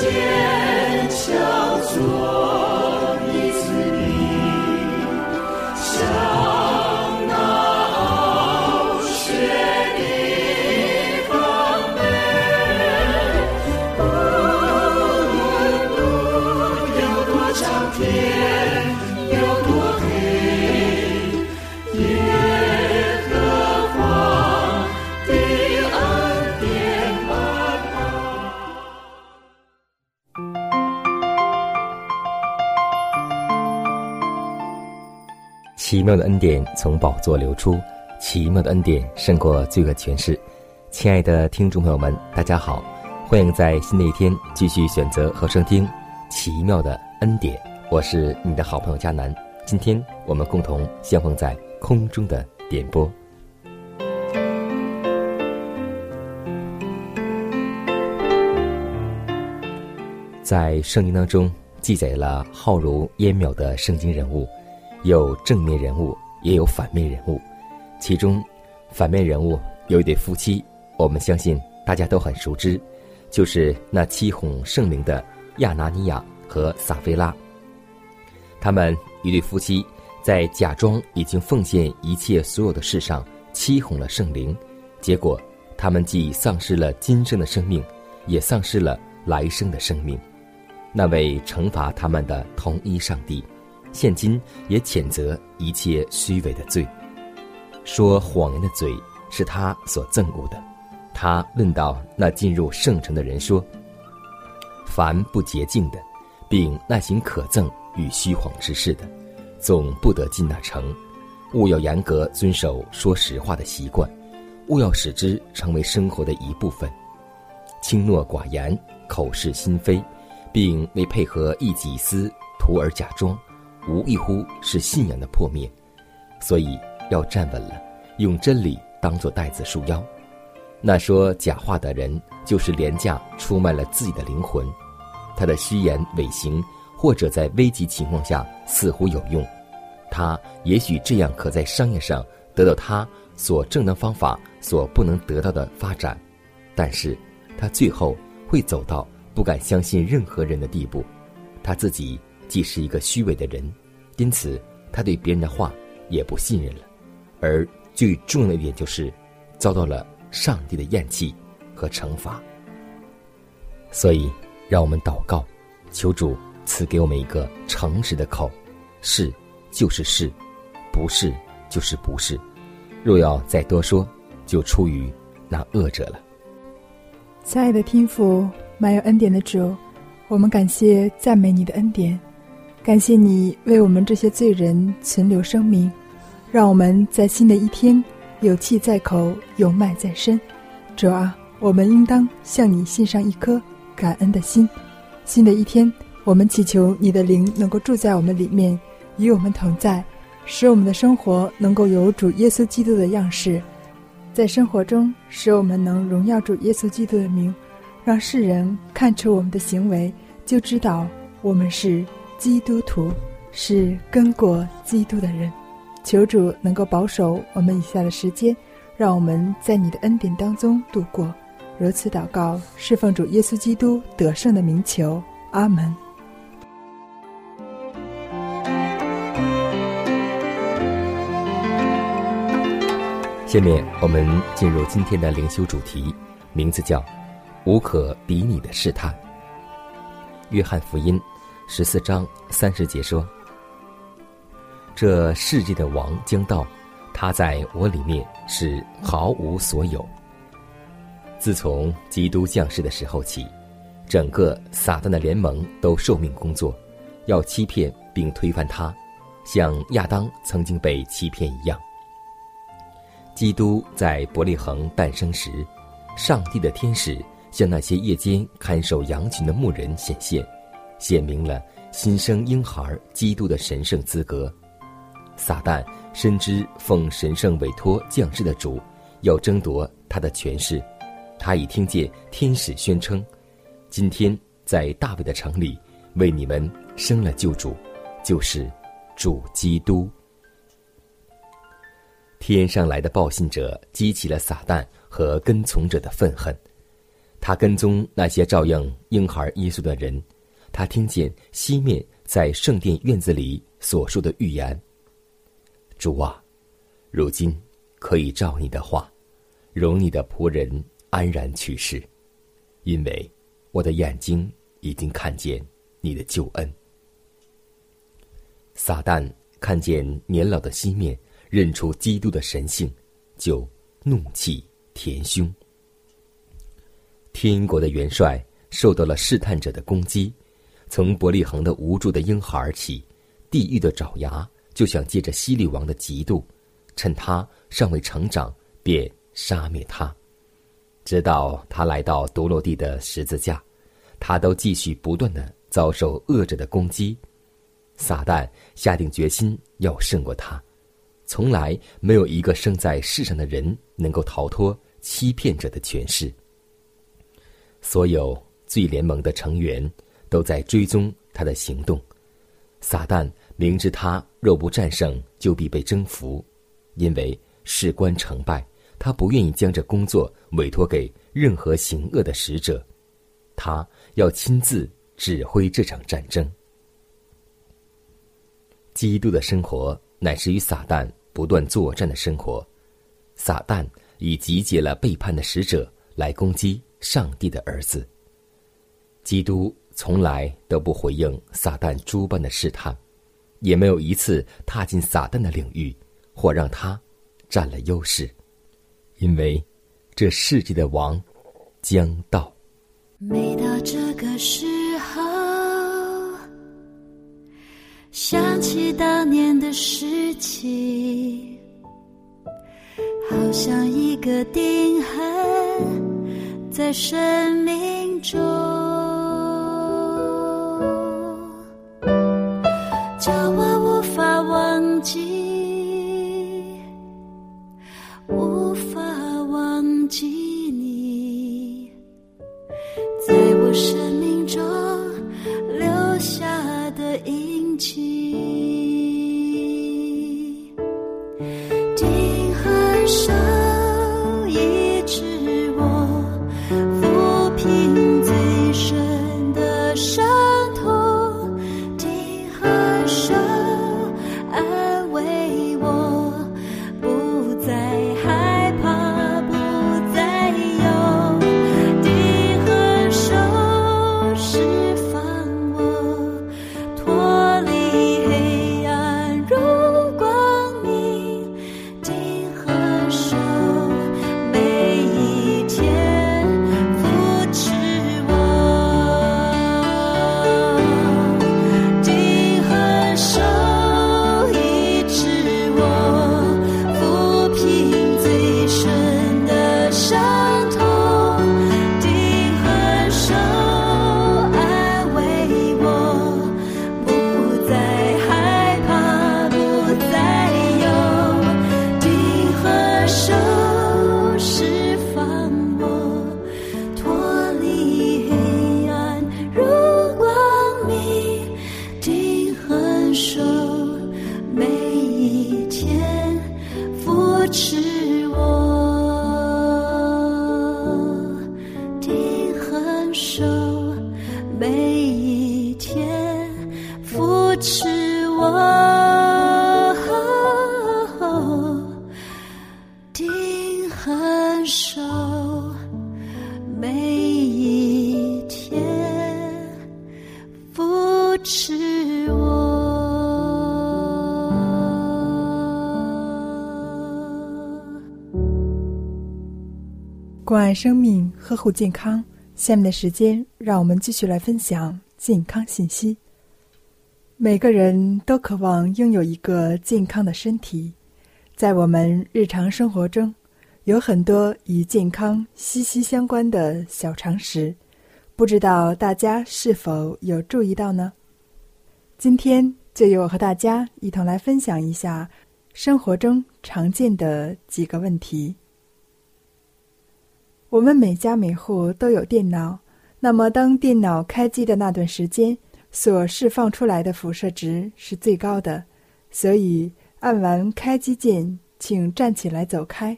见奇妙的恩典从宝座流出，奇妙的恩典胜过罪恶权势。亲爱的听众朋友们，大家好，欢迎在新的一天继续选择和收听《奇妙的恩典》。我是你的好朋友佳南，今天我们共同相逢在空中的点播。在圣经当中记载了浩如烟渺的圣经人物。有正面人物，也有反面人物。其中，反面人物有一对夫妻，我们相信大家都很熟知，就是那欺哄圣灵的亚拿尼亚和撒菲拉。他们一对夫妻在假装已经奉献一切所有的事上欺哄了圣灵，结果他们既丧失了今生的生命，也丧失了来生的生命。那位惩罚他们的同一上帝。现今也谴责一切虚伪的罪，说谎言的嘴是他所憎恶的。他论到那进入圣城的人说：“凡不洁净的，并那行可憎与虚谎之事的，总不得进那城。务要严格遵守说实话的习惯，务要使之成为生活的一部分。轻诺寡言，口是心非，并为配合一己私，徒而假装。”无异乎是信仰的破灭，所以要站稳了，用真理当做带子束腰。那说假话的人，就是廉价出卖了自己的灵魂。他的虚言伪行，或者在危急情况下似乎有用，他也许这样可在商业上得到他所正当方法所不能得到的发展，但是他最后会走到不敢相信任何人的地步，他自己。既是一个虚伪的人，因此他对别人的话也不信任了，而最重要的一点就是，遭到了上帝的厌弃和惩罚。所以，让我们祷告，求主赐给我们一个诚实的口，是就是是，不是就是不是。若要再多说，就出于那恶者了。亲爱的天父，满有恩典的主，我们感谢赞美你的恩典。感谢你为我们这些罪人存留生命，让我们在新的一天有气在口，有脉在身。主啊，我们应当向你献上一颗感恩的心。新的一天，我们祈求你的灵能够住在我们里面，与我们同在，使我们的生活能够有主耶稣基督的样式，在生活中使我们能荣耀主耶稣基督的名，让世人看出我们的行为，就知道我们是。基督徒是跟过基督的人，求主能够保守我们以下的时间，让我们在你的恩典当中度过。如此祷告，侍奉主耶稣基督得胜的名求，阿门。下面我们进入今天的灵修主题，名字叫“无可比拟的试探”。约翰福音。十四章三十节说：“这世界的王将到，他在我里面是毫无所有。自从基督降世的时候起，整个撒旦的联盟都受命工作，要欺骗并推翻他，像亚当曾经被欺骗一样。基督在伯利恒诞生时，上帝的天使向那些夜间看守羊群的牧人显现，显明了新生婴孩基督的神圣资格。撒旦深知奉神圣委托降世的主要争夺他的权势，他已听见天使宣称：“今天在大卫的城里为你们生了救主，就是主基督。”天上来的报信者激起了撒旦和跟从者的愤恨，他跟踪那些照应婴孩耶稣的人，他听见西面在圣殿院子里所说的预言：“主啊，如今可以照你的话，容你的仆人安然去世，因为我的眼睛已经看见你的救恩。”撒旦看见年老的西面。认出基督的神性，就怒气填胸。天国的元帅受到了试探者的攻击，从伯利恒的无助的婴孩起，地狱的爪牙就想借着西律王的嫉妒，趁他尚未成长，便杀灭他。直到他来到独落地的十字架，他都继续不断的遭受恶者的攻击。撒旦下定决心要胜过他。从来没有一个生在世上的人能够逃脱欺骗者的权势。所有罪联盟的成员都在追踪他的行动。撒旦明知他若不战胜，就必被征服，因为事关成败，他不愿意将这工作委托给任何行恶的使者。他要亲自指挥这场战争。基督的生活乃是与撒旦。不断作战的生活，撒旦已集结了背叛的使者来攻击上帝的儿子。基督从来都不回应撒旦诸般的试探，也没有一次踏进撒旦的领域或让他占了优势，因为这世界的王将到。每到这个时候，想起当年的事情，好像一个钉痕在生命中，不是是我。关爱生命，呵护健康。下面的时间，让我们继续来分享健康信息。每个人都渴望拥有一个健康的身体，在我们日常生活中，有很多与健康息息相关的小常识，不知道大家是否有注意到呢？今天就由我和大家一同来分享一下生活中常见的几个问题。我们每家每户都有电脑，那么当电脑开机的那段时间。所释放出来的辐射值是最高的，所以按完开机键，请站起来走开，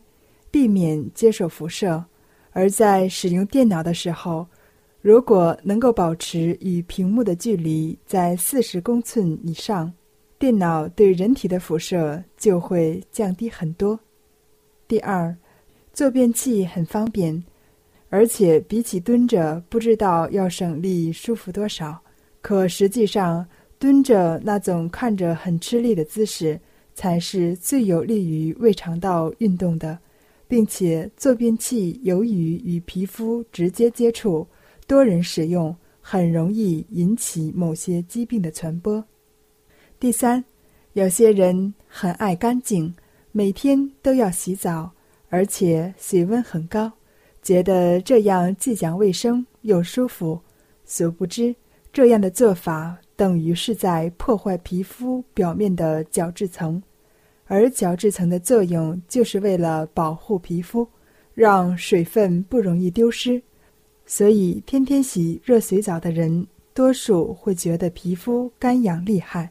避免接受辐射。而在使用电脑的时候，如果能够保持与屏幕的距离在四十公寸以上，电脑对人体的辐射就会降低很多。第二，坐便器很方便，而且比起蹲着，不知道要省力舒服多少。可实际上，蹲着那种看着很吃力的姿势，才是最有利于胃肠道运动的，并且坐便器由于与皮肤直接接触，多人使用很容易引起某些疾病的传播。第三，有些人很爱干净，每天都要洗澡，而且水温很高，觉得这样既讲卫生又舒服，殊不知。这样的做法等于是在破坏皮肤表面的角质层，而角质层的作用就是为了保护皮肤，让水分不容易丢失。所以，天天洗热水澡的人，多数会觉得皮肤干痒厉害；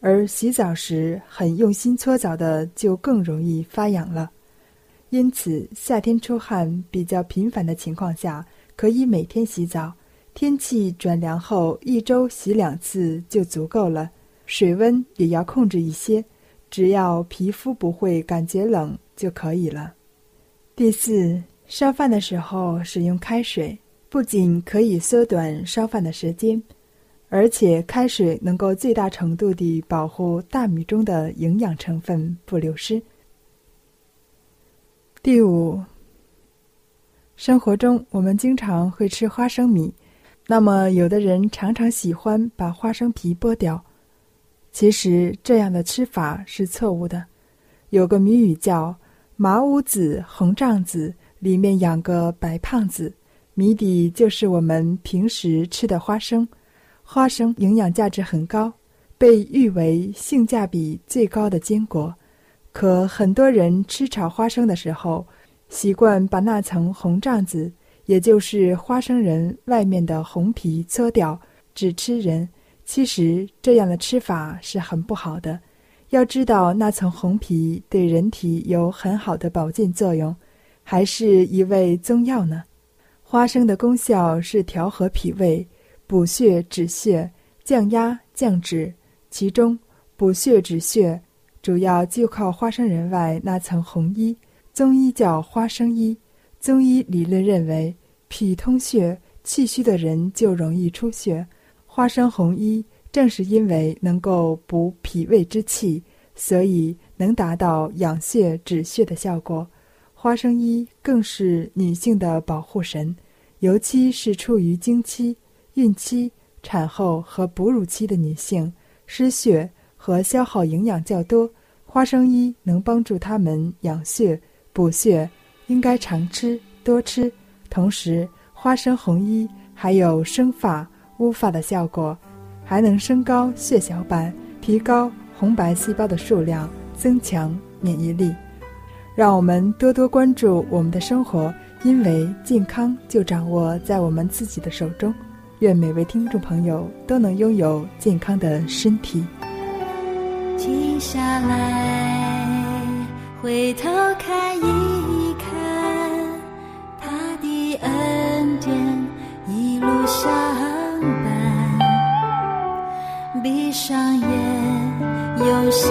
而洗澡时很用心搓澡的，就更容易发痒了。因此，夏天出汗比较频繁的情况下，可以每天洗澡。天气转凉后，一周洗两次就足够了。水温也要控制一些，只要皮肤不会感觉冷就可以了。第四，烧饭的时候使用开水，不仅可以缩短烧饭的时间，而且开水能够最大程度地保护大米中的营养成分不流失。第五，生活中我们经常会吃花生米。那么，有的人常常喜欢把花生皮剥掉，其实这样的吃法是错误的。有个谜语叫“麻五子红帐子，里面养个白胖子”，谜底就是我们平时吃的花生。花生营养价值很高，被誉为性价比最高的坚果。可很多人吃炒花生的时候，习惯把那层红帐子。也就是花生仁外面的红皮搓掉，只吃仁。其实这样的吃法是很不好的。要知道那层红皮对人体有很好的保健作用，还是一味中药呢。花生的功效是调和脾胃、补血止血、降压降脂。其中补血止血主要就靠花生仁外那层红衣，中医叫花生衣。中医理论认为。脾通血，气虚的人就容易出血。花生红衣正是因为能够补脾胃之气，所以能达到养血止血的效果。花生衣更是女性的保护神，尤其是处于经期、孕期、产后和哺乳期的女性，失血和消耗营养较多，花生衣能帮助她们养血补血，应该常吃多吃。同时，花生红衣还有生发、乌发的效果，还能升高血小板，提高红白细胞的数量，增强免疫力。让我们多多关注我们的生活，因为健康就掌握在我们自己的手中。愿每位听众朋友都能拥有健康的身体。停下来，回头看一看他的。恩典一路相伴，闭上眼，用心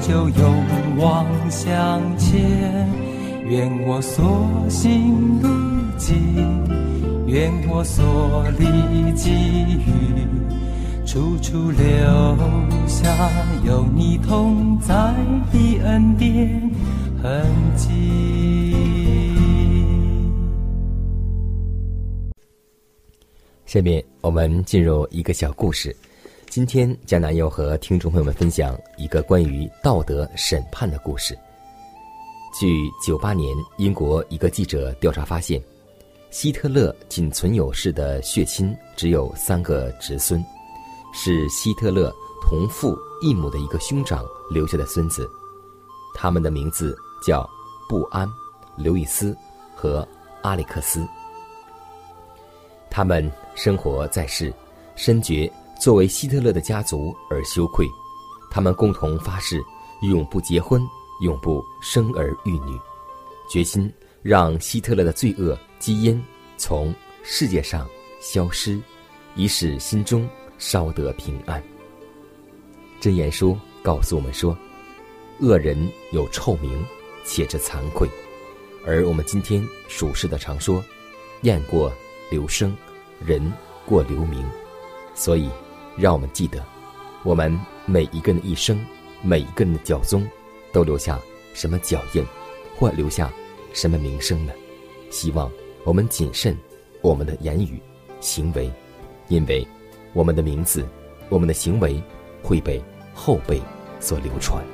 就勇往向前。愿我所行路径，愿我所历际遇，处处留下有你同在的恩典痕迹。下面我们进入一个小故事。今天江南要和听众朋友们分享一个关于道德审判的故事。据九八年英国一个记者调查发现，希特勒仅存有世的血亲只有三个侄孙，是希特勒同父异母的一个兄长留下的孙子，他们的名字叫布安、刘易斯和阿里克斯。他们生活在世，深觉作为希特勒的家族而羞愧。他们共同发誓永不结婚，永不生儿育女，决心让希特勒的罪恶基因从世界上消失，以使心中稍得平安。真言书告诉我们说：“恶人有臭名，且着惭愧。”而我们今天属世的常说：“雁过留声，人过留名。”所以，让我们记得，我们每一个人的一生，每一个人的脚踪，都留下什么脚印，或留下什么名声呢？希望我们谨慎我们的言语、行为，因为我们的名字、我们的行为会被。后辈所流传。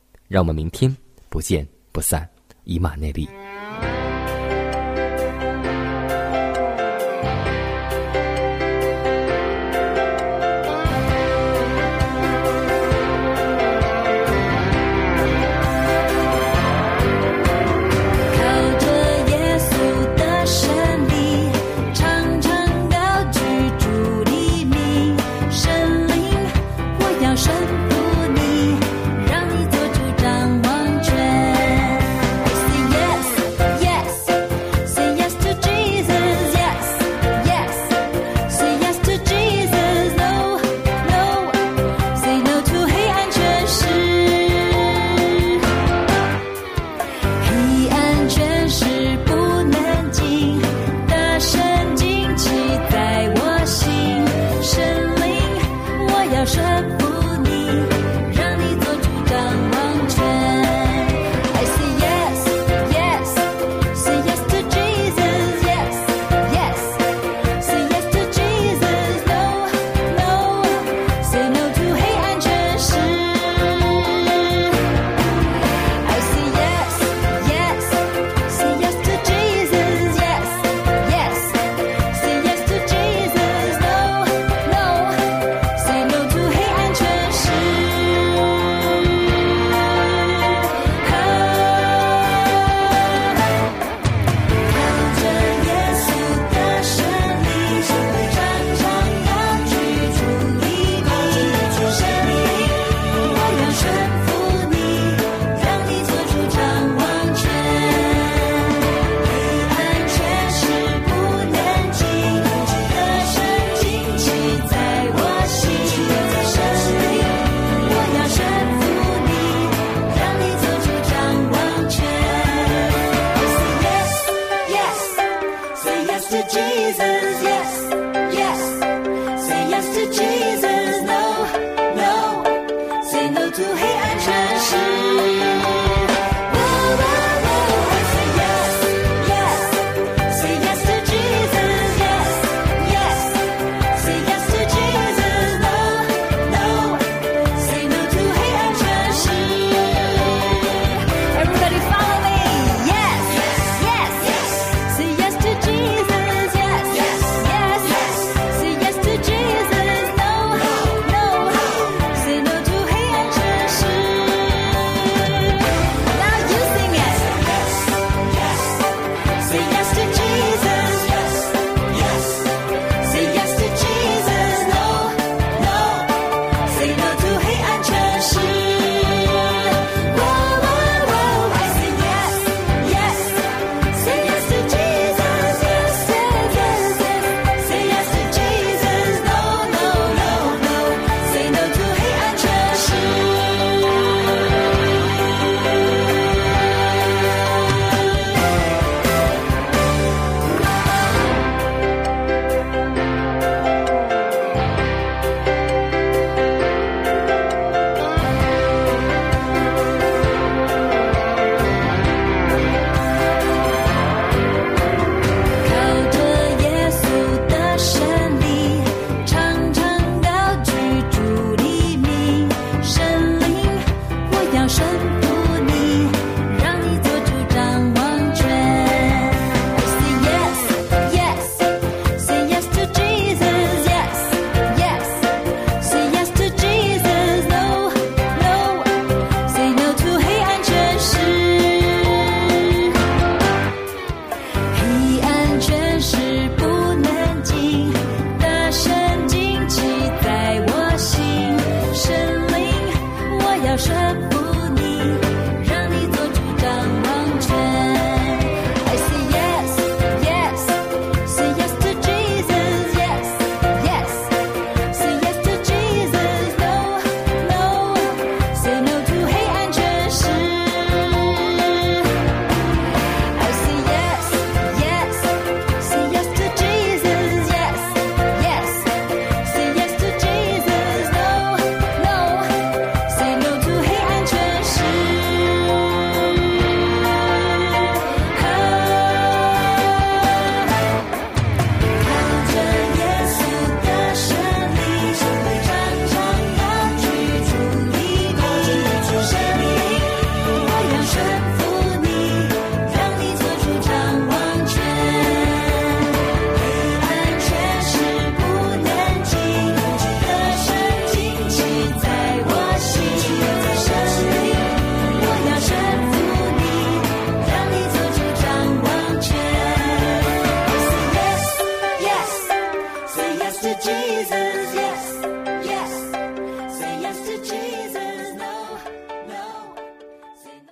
让我们明天不见不散，以马内利。